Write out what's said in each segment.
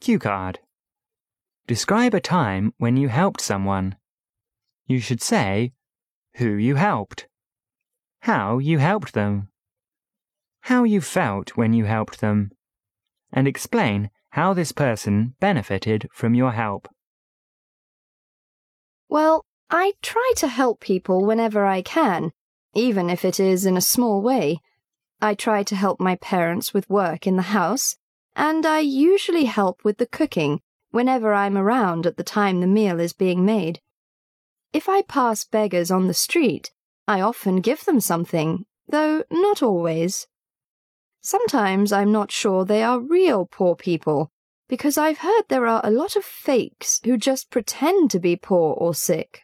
Cue card. Describe a time when you helped someone. You should say who you helped, how you helped them, how you felt when you helped them, and explain how this person benefited from your help. Well, I try to help people whenever I can, even if it is in a small way. I try to help my parents with work in the house, and I usually help with the cooking whenever I'm around at the time the meal is being made. If I pass beggars on the street, I often give them something, though not always. Sometimes I'm not sure they are real poor people, because I've heard there are a lot of fakes who just pretend to be poor or sick.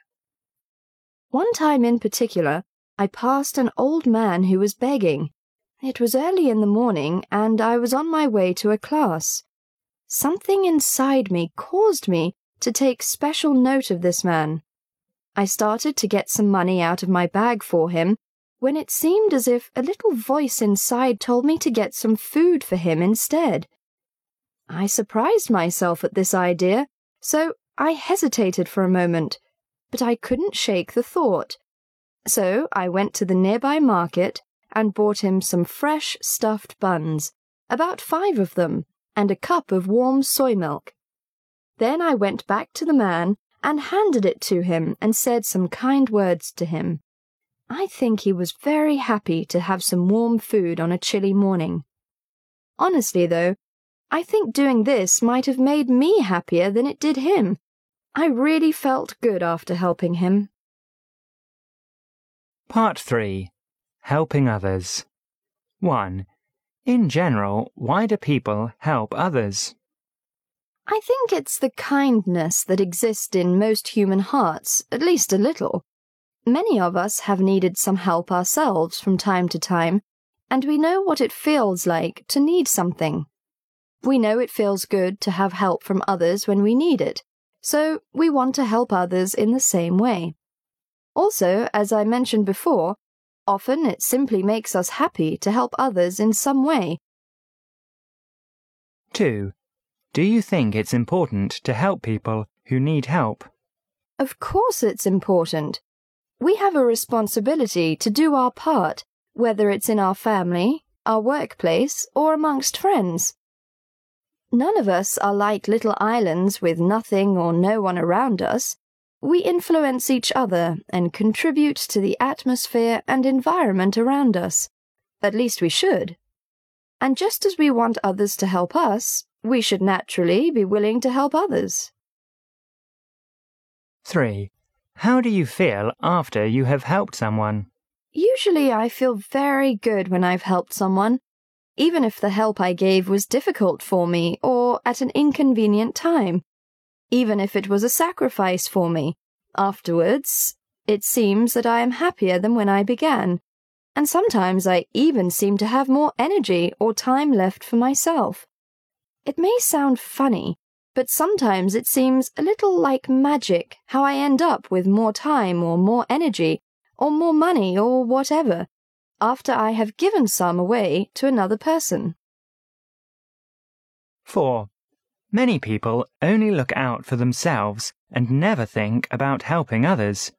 One time in particular, I passed an old man who was begging. It was early in the morning, and I was on my way to a class. Something inside me caused me to take special note of this man. I started to get some money out of my bag for him when it seemed as if a little voice inside told me to get some food for him instead. I surprised myself at this idea, so I hesitated for a moment, but I couldn't shake the thought. So I went to the nearby market and bought him some fresh stuffed buns, about five of them, and a cup of warm soy milk. Then I went back to the man and handed it to him and said some kind words to him. I think he was very happy to have some warm food on a chilly morning. Honestly, though, I think doing this might have made me happier than it did him. I really felt good after helping him. Part 3 Helping Others 1. In general, why do people help others? I think it's the kindness that exists in most human hearts, at least a little. Many of us have needed some help ourselves from time to time, and we know what it feels like to need something. We know it feels good to have help from others when we need it, so we want to help others in the same way. Also, as I mentioned before, Often it simply makes us happy to help others in some way. 2. Do you think it's important to help people who need help? Of course it's important. We have a responsibility to do our part, whether it's in our family, our workplace, or amongst friends. None of us are like little islands with nothing or no one around us. We influence each other and contribute to the atmosphere and environment around us. At least we should. And just as we want others to help us, we should naturally be willing to help others. 3. How do you feel after you have helped someone? Usually I feel very good when I've helped someone, even if the help I gave was difficult for me or at an inconvenient time even if it was a sacrifice for me. Afterwards, it seems that I am happier than when I began, and sometimes I even seem to have more energy or time left for myself. It may sound funny, but sometimes it seems a little like magic how I end up with more time or more energy or more money or whatever after I have given some away to another person. 4. Many people only look out for themselves and never think about helping others.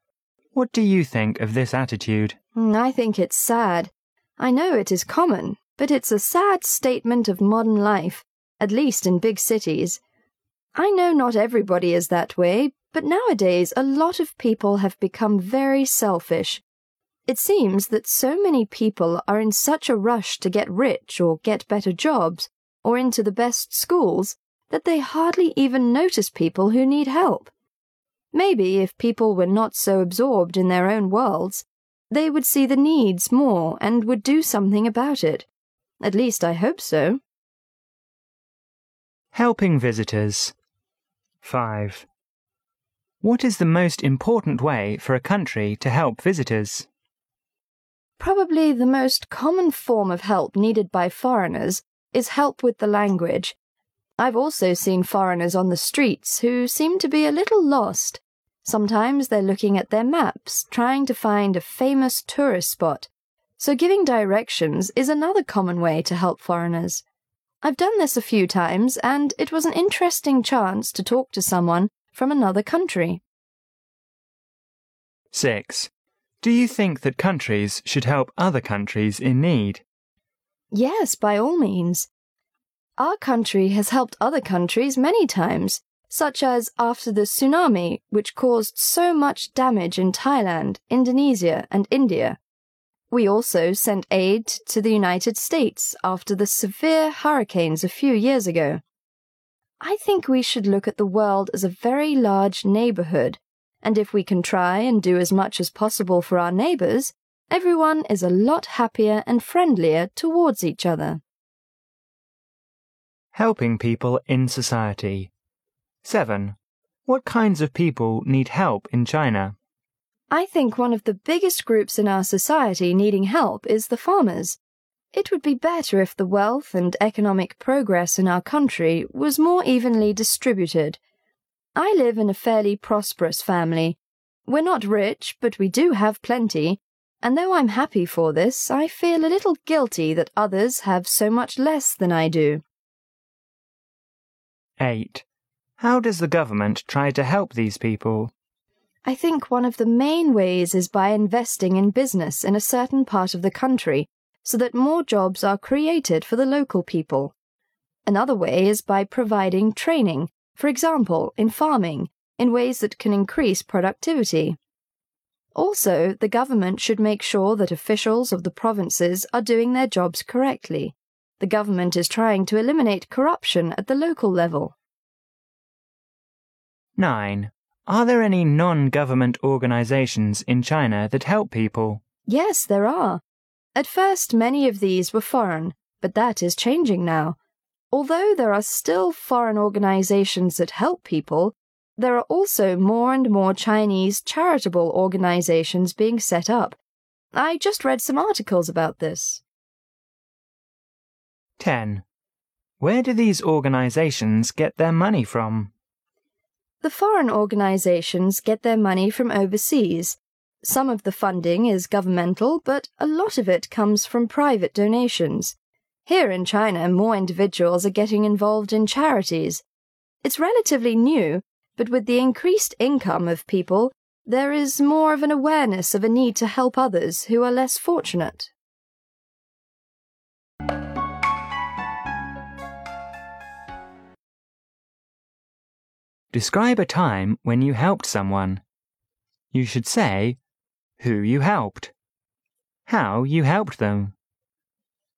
What do you think of this attitude? Hmm, I think it's sad. I know it is common, but it's a sad statement of modern life, at least in big cities. I know not everybody is that way, but nowadays a lot of people have become very selfish. It seems that so many people are in such a rush to get rich or get better jobs or into the best schools that they hardly even notice people who need help. Maybe if people were not so absorbed in their own worlds, they would see the needs more and would do something about it. At least I hope so. Helping visitors. 5. What is the most important way for a country to help visitors? Probably the most common form of help needed by foreigners is help with the language I've also seen foreigners on the streets who seem to be a little lost. Sometimes they're looking at their maps, trying to find a famous tourist spot. So giving directions is another common way to help foreigners. I've done this a few times, and it was an interesting chance to talk to someone from another country. 6. Do you think that countries should help other countries in need? Yes, by all means. Our country has helped other countries many times, such as after the tsunami, which caused so much damage in Thailand, Indonesia, and India. We also sent aid to the United States after the severe hurricanes a few years ago. I think we should look at the world as a very large neighborhood, and if we can try and do as much as possible for our neighbors, everyone is a lot happier and friendlier towards each other. Helping people in society. 7. What kinds of people need help in China? I think one of the biggest groups in our society needing help is the farmers. It would be better if the wealth and economic progress in our country was more evenly distributed. I live in a fairly prosperous family. We're not rich, but we do have plenty, and though I'm happy for this, I feel a little guilty that others have so much less than I do. 8. How does the government try to help these people? I think one of the main ways is by investing in business in a certain part of the country so that more jobs are created for the local people. Another way is by providing training, for example, in farming, in ways that can increase productivity. Also, the government should make sure that officials of the provinces are doing their jobs correctly. The government is trying to eliminate corruption at the local level. 9. Are there any non government organizations in China that help people? Yes, there are. At first, many of these were foreign, but that is changing now. Although there are still foreign organizations that help people, there are also more and more Chinese charitable organizations being set up. I just read some articles about this. 10. Where do these organizations get their money from? The foreign organizations get their money from overseas, some of the funding is governmental, but a lot of it comes from private donations. Here in China, more individuals are getting involved in charities. It's relatively new, but with the increased income of people, there is more of an awareness of a need to help others who are less fortunate. Describe a time when you helped someone. You should say, who you helped, how you helped them,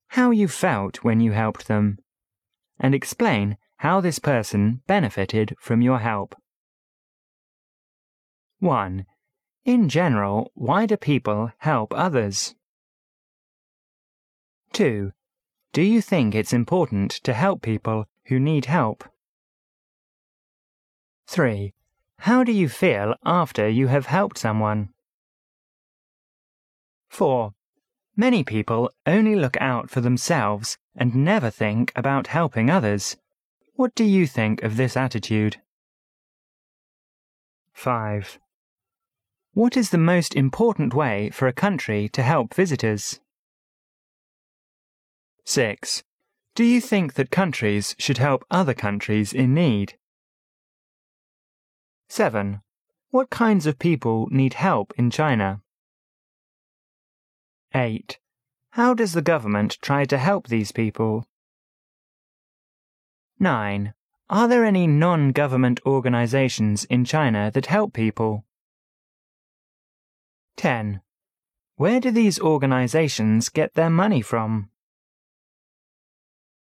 how you felt when you helped them, and explain how this person benefited from your help. 1. In general, why do people help others? 2. Do you think it's important to help people who need help? 3. How do you feel after you have helped someone? 4. Many people only look out for themselves and never think about helping others. What do you think of this attitude? 5. What is the most important way for a country to help visitors? 6. Do you think that countries should help other countries in need? 7. What kinds of people need help in China? 8. How does the government try to help these people? 9. Are there any non government organizations in China that help people? 10. Where do these organizations get their money from?